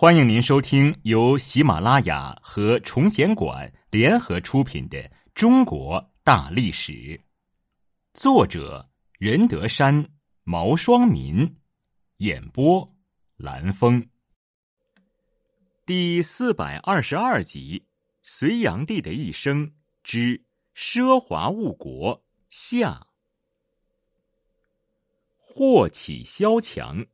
欢迎您收听由喜马拉雅和崇贤馆联合出品的《中国大历史》，作者任德山、毛双民，演播蓝峰。第四百二十二集：隋炀帝的一生之奢华误国下。祸起萧墙。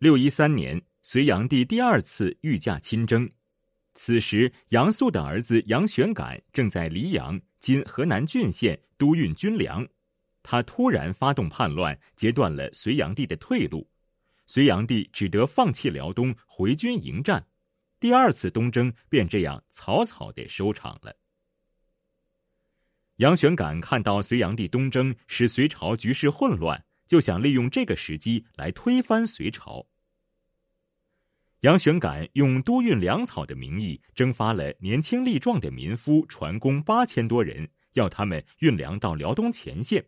六一三年，隋炀帝第二次御驾亲征。此时，杨素的儿子杨玄感正在黎阳（今河南浚县）督运军粮。他突然发动叛乱，截断了隋炀帝的退路。隋炀帝只得放弃辽东，回军迎战。第二次东征便这样草草的收场了。杨玄感看到隋炀帝东征使隋朝局势混乱，就想利用这个时机来推翻隋朝。杨玄感用督运粮草的名义征发了年轻力壮的民夫船工八千多人，要他们运粮到辽东前线。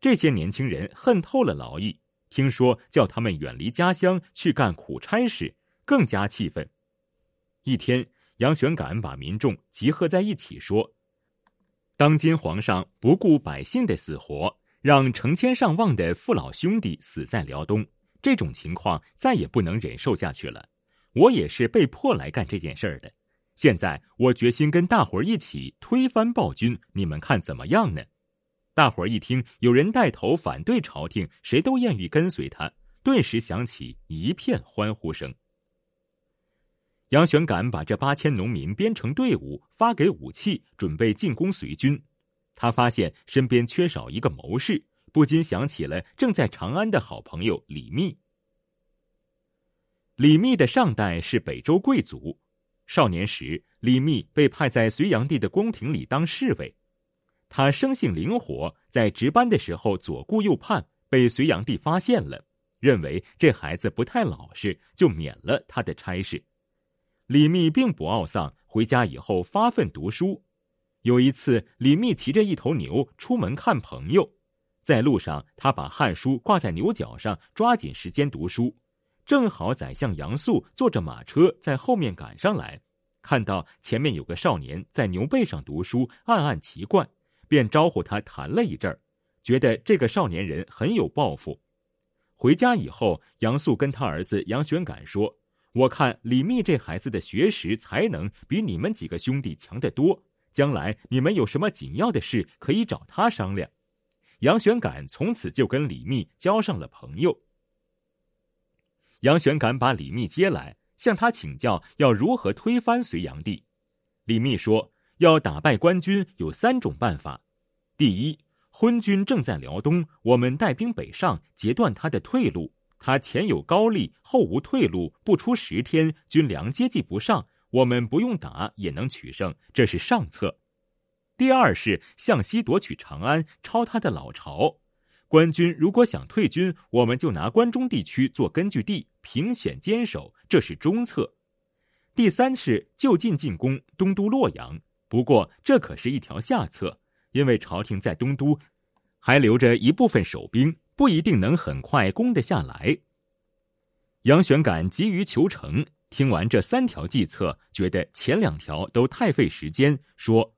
这些年轻人恨透了劳役，听说叫他们远离家乡去干苦差事，更加气愤。一天，杨玄感把民众集合在一起，说：“当今皇上不顾百姓的死活，让成千上万的父老兄弟死在辽东。”这种情况再也不能忍受下去了，我也是被迫来干这件事儿的。现在我决心跟大伙儿一起推翻暴君，你们看怎么样呢？大伙儿一听有人带头反对朝廷，谁都愿意跟随他，顿时响起一片欢呼声。杨玄感把这八千农民编成队伍，发给武器，准备进攻隋军。他发现身边缺少一个谋士。不禁想起了正在长安的好朋友李密。李密的上代是北周贵族，少年时李密被派在隋炀帝的宫廷里当侍卫。他生性灵活，在值班的时候左顾右盼，被隋炀帝发现了，认为这孩子不太老实，就免了他的差事。李密并不懊丧，回家以后发奋读书。有一次，李密骑着一头牛出门看朋友。在路上，他把《汉书》挂在牛角上，抓紧时间读书。正好宰相杨素坐着马车在后面赶上来，看到前面有个少年在牛背上读书，暗暗奇怪，便招呼他谈了一阵儿，觉得这个少年人很有抱负。回家以后，杨素跟他儿子杨玄感说：“我看李密这孩子的学识才能比你们几个兄弟强得多，将来你们有什么紧要的事，可以找他商量。”杨玄感从此就跟李密交上了朋友。杨玄感把李密接来，向他请教要如何推翻隋炀帝。李密说：“要打败官军有三种办法。第一，昏君正在辽东，我们带兵北上，截断他的退路。他前有高丽，后无退路，不出十天，军粮接济不上，我们不用打也能取胜，这是上策。”第二是向西夺取长安，抄他的老巢。官军如果想退军，我们就拿关中地区做根据地，凭险坚守，这是中策。第三是就近进攻东都洛阳，不过这可是一条下策，因为朝廷在东都还留着一部分守兵，不一定能很快攻得下来。杨玄感急于求成，听完这三条计策，觉得前两条都太费时间，说。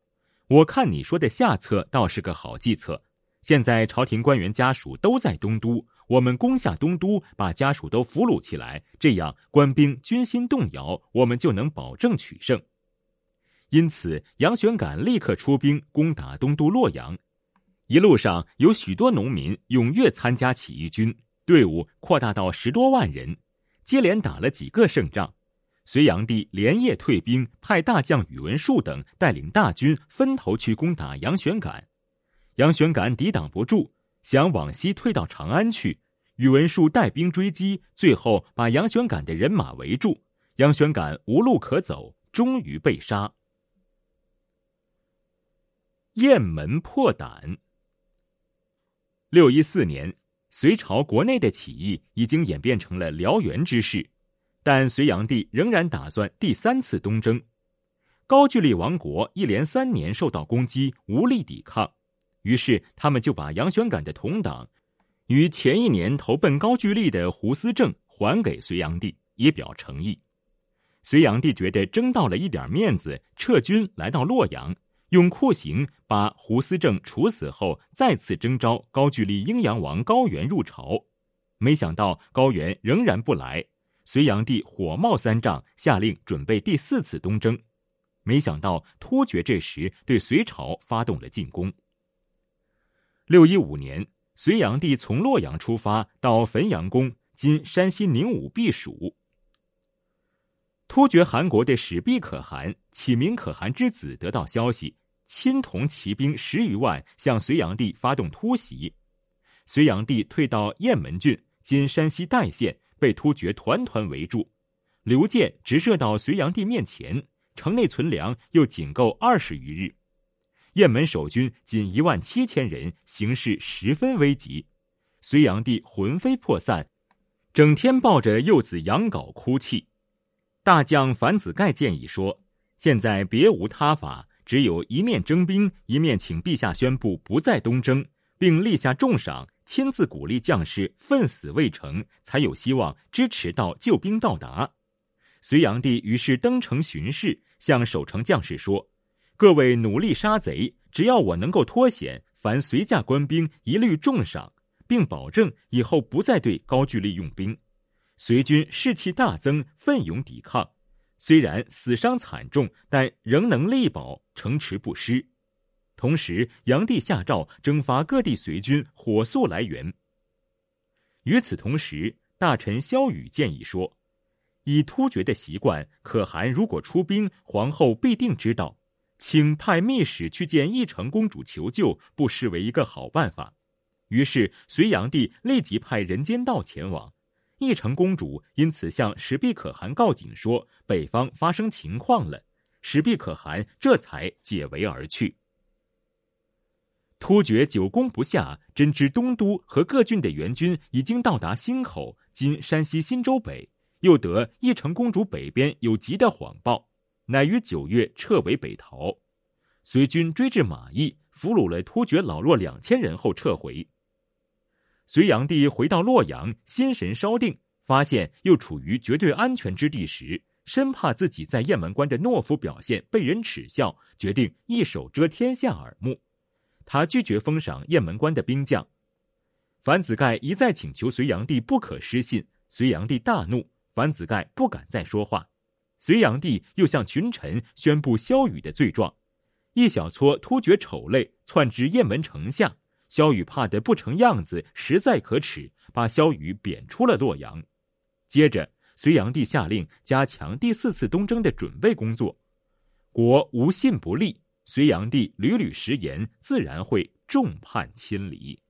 我看你说的下策倒是个好计策。现在朝廷官员家属都在东都，我们攻下东都，把家属都俘虏起来，这样官兵军心动摇，我们就能保证取胜。因此，杨玄感立刻出兵攻打东都洛阳。一路上有许多农民踊跃参加起义军，队伍扩大到十多万人，接连打了几个胜仗。隋炀帝连夜退兵，派大将宇文述等带领大军分头去攻打杨玄感。杨玄感抵挡不住，想往西退到长安去。宇文述带兵追击，最后把杨玄感的人马围住。杨玄感无路可走，终于被杀。雁门破胆。六一四年，隋朝国内的起义已经演变成了燎原之势。但隋炀帝仍然打算第三次东征，高句丽王国一连三年受到攻击，无力抵抗，于是他们就把杨玄感的同党，于前一年投奔高句丽的胡思正还给隋炀帝，以表诚意。隋炀帝觉得争到了一点面子，撤军来到洛阳，用酷刑把胡思正处死后，再次征召高句丽阴阳王高原入朝。没想到高原仍然不来，隋炀帝火冒三丈，下令准备第四次东征。没想到突厥这时对隋朝发动了进攻。六一五年，隋炀帝从洛阳出发，到汾阳宫（今山西宁武）避暑。突厥汗国的史毕可汗启明可汗之子得到消息，亲同骑兵十余万向隋炀帝发动突袭。隋炀帝退到雁门郡（今山西代县），被突厥团团围住。刘建直射到隋炀帝面前，城内存粮又仅够二十余日，雁门守军仅一万七千人，形势十分危急。隋炀帝魂飞魄散，整天抱着幼子杨镐哭泣。大将樊子盖建议说：“现在别无他法，只有一面征兵，一面请陛下宣布不再东征，并立下重赏，亲自鼓励将士奋死未成，才有希望支持到救兵到达。”隋炀帝于是登城巡视，向守城将士说：“各位努力杀贼，只要我能够脱险，凡随驾官兵一律重赏，并保证以后不再对高句丽用兵。”隋军士气大增，奋勇抵抗，虽然死伤惨重，但仍能力保城池不失。同时，炀帝下诏征发各地隋军，火速来援。与此同时，大臣萧雨建议说：“以突厥的习惯，可汗如果出兵，皇后必定知道，请派密使去见义成公主求救，不失为一个好办法。”于是，隋炀帝立即派人间道前往。义成公主因此向史毕可汗告警说：“北方发生情况了。”史毕可汗这才解围而去。突厥久攻不下，真知东都和各郡的援军已经到达新口（今山西忻州北），又得义成公主北边有急的谎报，乃于九月撤围北逃。隋军追至马邑，俘虏了突厥老弱两千人后撤回。隋炀帝回到洛阳，心神稍定，发现又处于绝对安全之地时，生怕自己在雁门关的懦夫表现被人耻笑，决定一手遮天下耳目。他拒绝封赏雁门关的兵将。樊子盖一再请求隋炀帝不可失信，隋炀帝大怒，樊子盖不敢再说话。隋炀帝又向群臣宣布萧雨的罪状，一小撮突厥丑类窜至雁门城下。萧雨怕得不成样子，实在可耻，把萧雨贬出了洛阳。接着，隋炀帝下令加强第四次东征的准备工作。国无信不立，隋炀帝屡屡食言，自然会众叛亲离。